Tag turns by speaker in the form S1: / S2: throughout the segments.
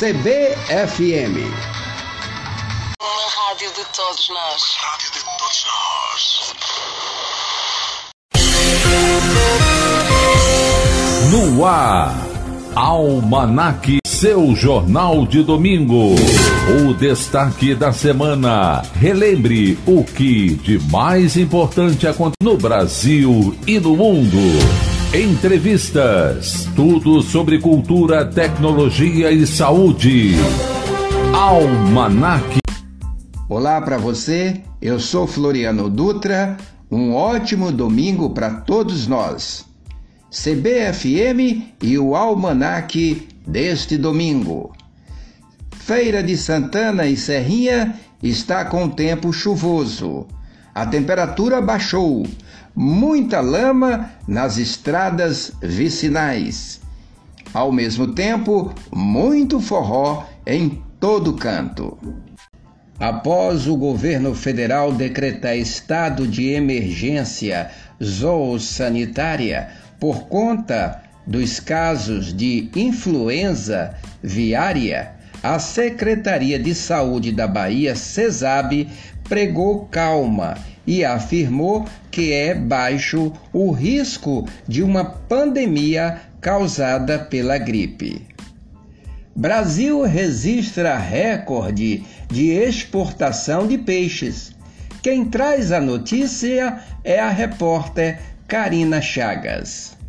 S1: CBFM.
S2: Uma rádio de todos nós. Uma rádio de todos
S3: nós. No ar, Almanac, seu jornal de domingo. O destaque da semana. Relembre o que de mais importante acontece no Brasil e no mundo. Entrevistas. Tudo sobre cultura, tecnologia e saúde. Almanac.
S1: Olá para você, eu sou Floriano Dutra. Um ótimo domingo para todos nós. CBFM e o Almanac deste domingo. Feira de Santana e Serrinha está com tempo chuvoso. A temperatura baixou, muita lama nas estradas vicinais. Ao mesmo tempo, muito forró em todo canto. Após o governo federal decretar estado de emergência zoossanitária por conta dos casos de influenza viária, a Secretaria de Saúde da Bahia, CESAB, pregou calma e afirmou que é baixo o risco de uma pandemia causada pela gripe. Brasil registra recorde de exportação de peixes. Quem traz a notícia é a repórter Karina Chagas.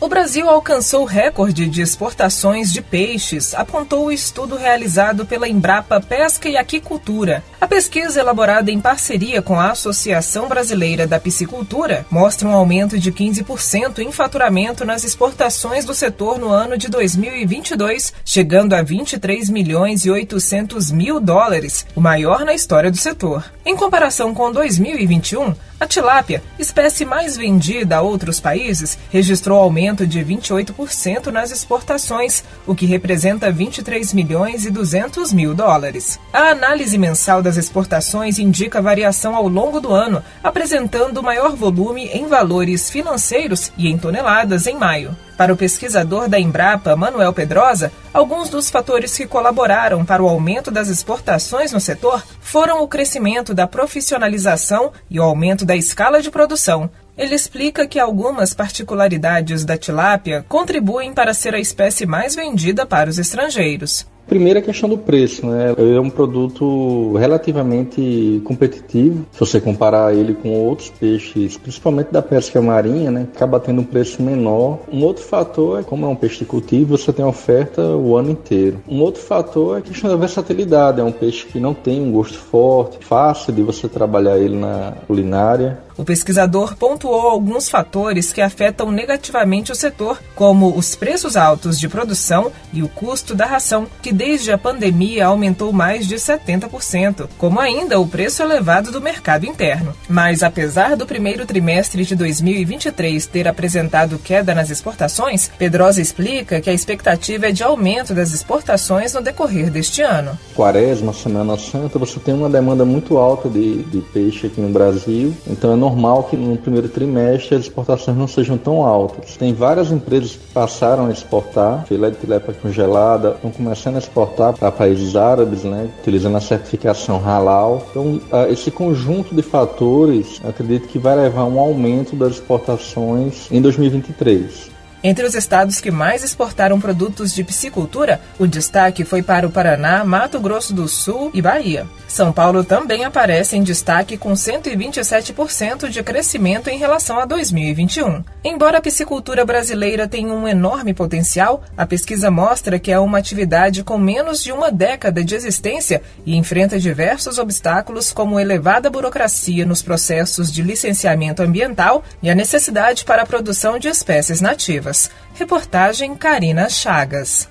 S4: O Brasil alcançou recorde de exportações de peixes, apontou o estudo realizado pela Embrapa Pesca e Aquicultura. A pesquisa, elaborada em parceria com a Associação Brasileira da Piscicultura, mostra um aumento de 15% em faturamento nas exportações do setor no ano de 2022, chegando a 23 milhões e 800 mil dólares, o maior na história do setor. Em comparação com 2021, a tilápia, espécie mais vendida a outros países, registrou aumento de 28% nas exportações, o que representa 23 milhões e 200 mil dólares. A análise mensal das exportações indica variação ao longo do ano, apresentando maior volume em valores financeiros e em toneladas em maio. Para o pesquisador da Embrapa, Manuel Pedrosa, alguns dos fatores que colaboraram para o aumento das exportações no setor foram o crescimento da profissionalização e o aumento da escala de produção. Ele explica que algumas particularidades da tilápia contribuem para ser a espécie mais vendida para os estrangeiros.
S5: Primeiro a questão do preço, né? É um produto relativamente competitivo. Se você comparar ele com outros peixes, principalmente da pesca marinha, né? Acaba tendo um preço menor. Um outro fator é como é um peixe de cultivo, você tem oferta o ano inteiro. Um outro fator é a questão da versatilidade. É um peixe que não tem um gosto forte, fácil de você trabalhar ele na culinária.
S4: O pesquisador pontuou alguns fatores que afetam negativamente o setor, como os preços altos de produção e o custo da ração, que desde a pandemia aumentou mais de 70%, como ainda o preço elevado do mercado interno. Mas apesar do primeiro trimestre de 2023 ter apresentado queda nas exportações, Pedrosa explica que a expectativa é de aumento das exportações no decorrer deste ano.
S5: Quaresma, Semana Santa, você tem uma demanda muito alta de, de peixe aqui no Brasil, então é normal que no primeiro trimestre as exportações não sejam tão altas. Tem várias empresas que passaram a exportar filé de tilápia congelada, estão começando a exportar para países árabes, né, utilizando a certificação halal. Então, esse conjunto de fatores, acredito que vai levar a um aumento das exportações em 2023.
S4: Entre os estados que mais exportaram produtos de piscicultura, o destaque foi para o Paraná, Mato Grosso do Sul e Bahia. São Paulo também aparece em destaque com 127% de crescimento em relação a 2021. Embora a piscicultura brasileira tenha um enorme potencial, a pesquisa mostra que é uma atividade com menos de uma década de existência e enfrenta diversos obstáculos, como elevada burocracia nos processos de licenciamento ambiental e a necessidade para a produção de espécies nativas. Reportagem Karina Chagas.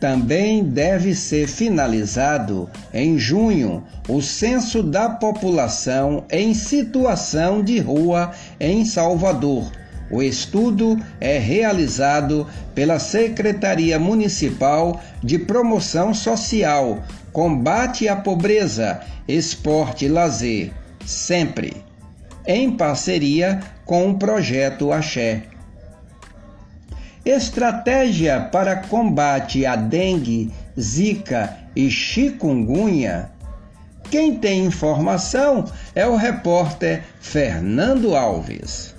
S1: Também deve ser finalizado em junho o censo da população em situação de rua em Salvador. O estudo é realizado pela Secretaria Municipal de Promoção Social, Combate à Pobreza, Esporte e Lazer, sempre, em parceria com o projeto Axé. Estratégia para combate à dengue, zika e chikungunya? Quem tem informação é o repórter Fernando Alves.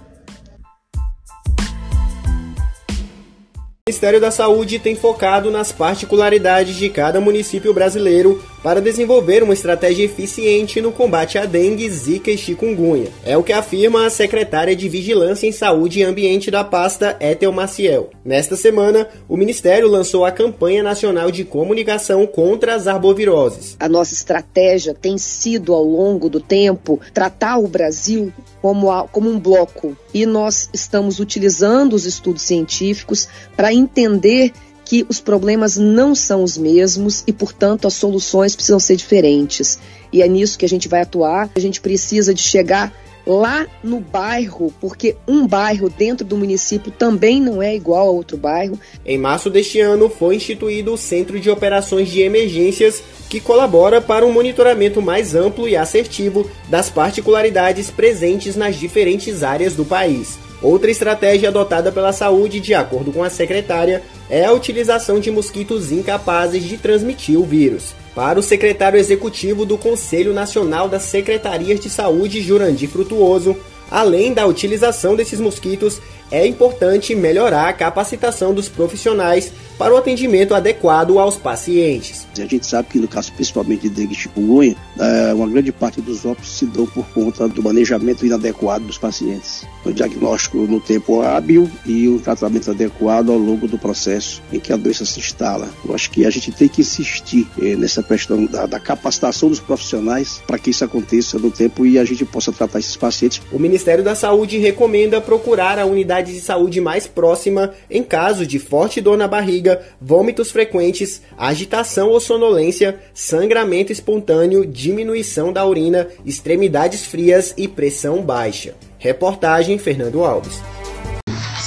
S6: O Ministério da Saúde tem focado nas particularidades de cada município brasileiro para desenvolver uma estratégia eficiente no combate à dengue, zika e chikungunya. É o que afirma a secretária de Vigilância em Saúde e Ambiente da pasta, Ethel Maciel. Nesta semana, o Ministério lançou a campanha nacional de comunicação contra as arboviroses.
S7: A nossa estratégia tem sido, ao longo do tempo, tratar o Brasil como, a, como um bloco. E nós estamos utilizando os estudos científicos para entender que os problemas não são os mesmos e, portanto, as soluções precisam ser diferentes. E é nisso que a gente vai atuar. A gente precisa de chegar lá no bairro, porque um bairro dentro do município também não é igual a outro bairro.
S6: Em março deste ano foi instituído o Centro de Operações de Emergências, que colabora para um monitoramento mais amplo e assertivo das particularidades presentes nas diferentes áreas do país. Outra estratégia adotada pela saúde, de acordo com a secretária, é a utilização de mosquitos incapazes de transmitir o vírus. Para o secretário executivo do Conselho Nacional das Secretarias de Saúde, Jurandir Frutuoso, além da utilização desses mosquitos, é importante melhorar a capacitação dos profissionais para o atendimento adequado aos pacientes.
S8: A gente sabe que no caso principalmente de dengue e chikungunya, é, uma grande parte dos óbitos se dão por conta do manejamento inadequado dos pacientes. O diagnóstico no tempo hábil e o tratamento adequado ao longo do processo em que a doença se instala. Eu acho que a gente tem que insistir eh, nessa questão da, da capacitação dos profissionais para que isso aconteça no tempo e a gente possa tratar esses pacientes.
S6: O Ministério da Saúde recomenda procurar a unidade de saúde mais próxima em caso de forte dor na barriga, vômitos frequentes, agitação ou sonolência, sangramento espontâneo, diminuição da urina, extremidades frias e pressão baixa. Reportagem Fernando Alves.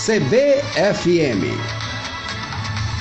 S1: CBFM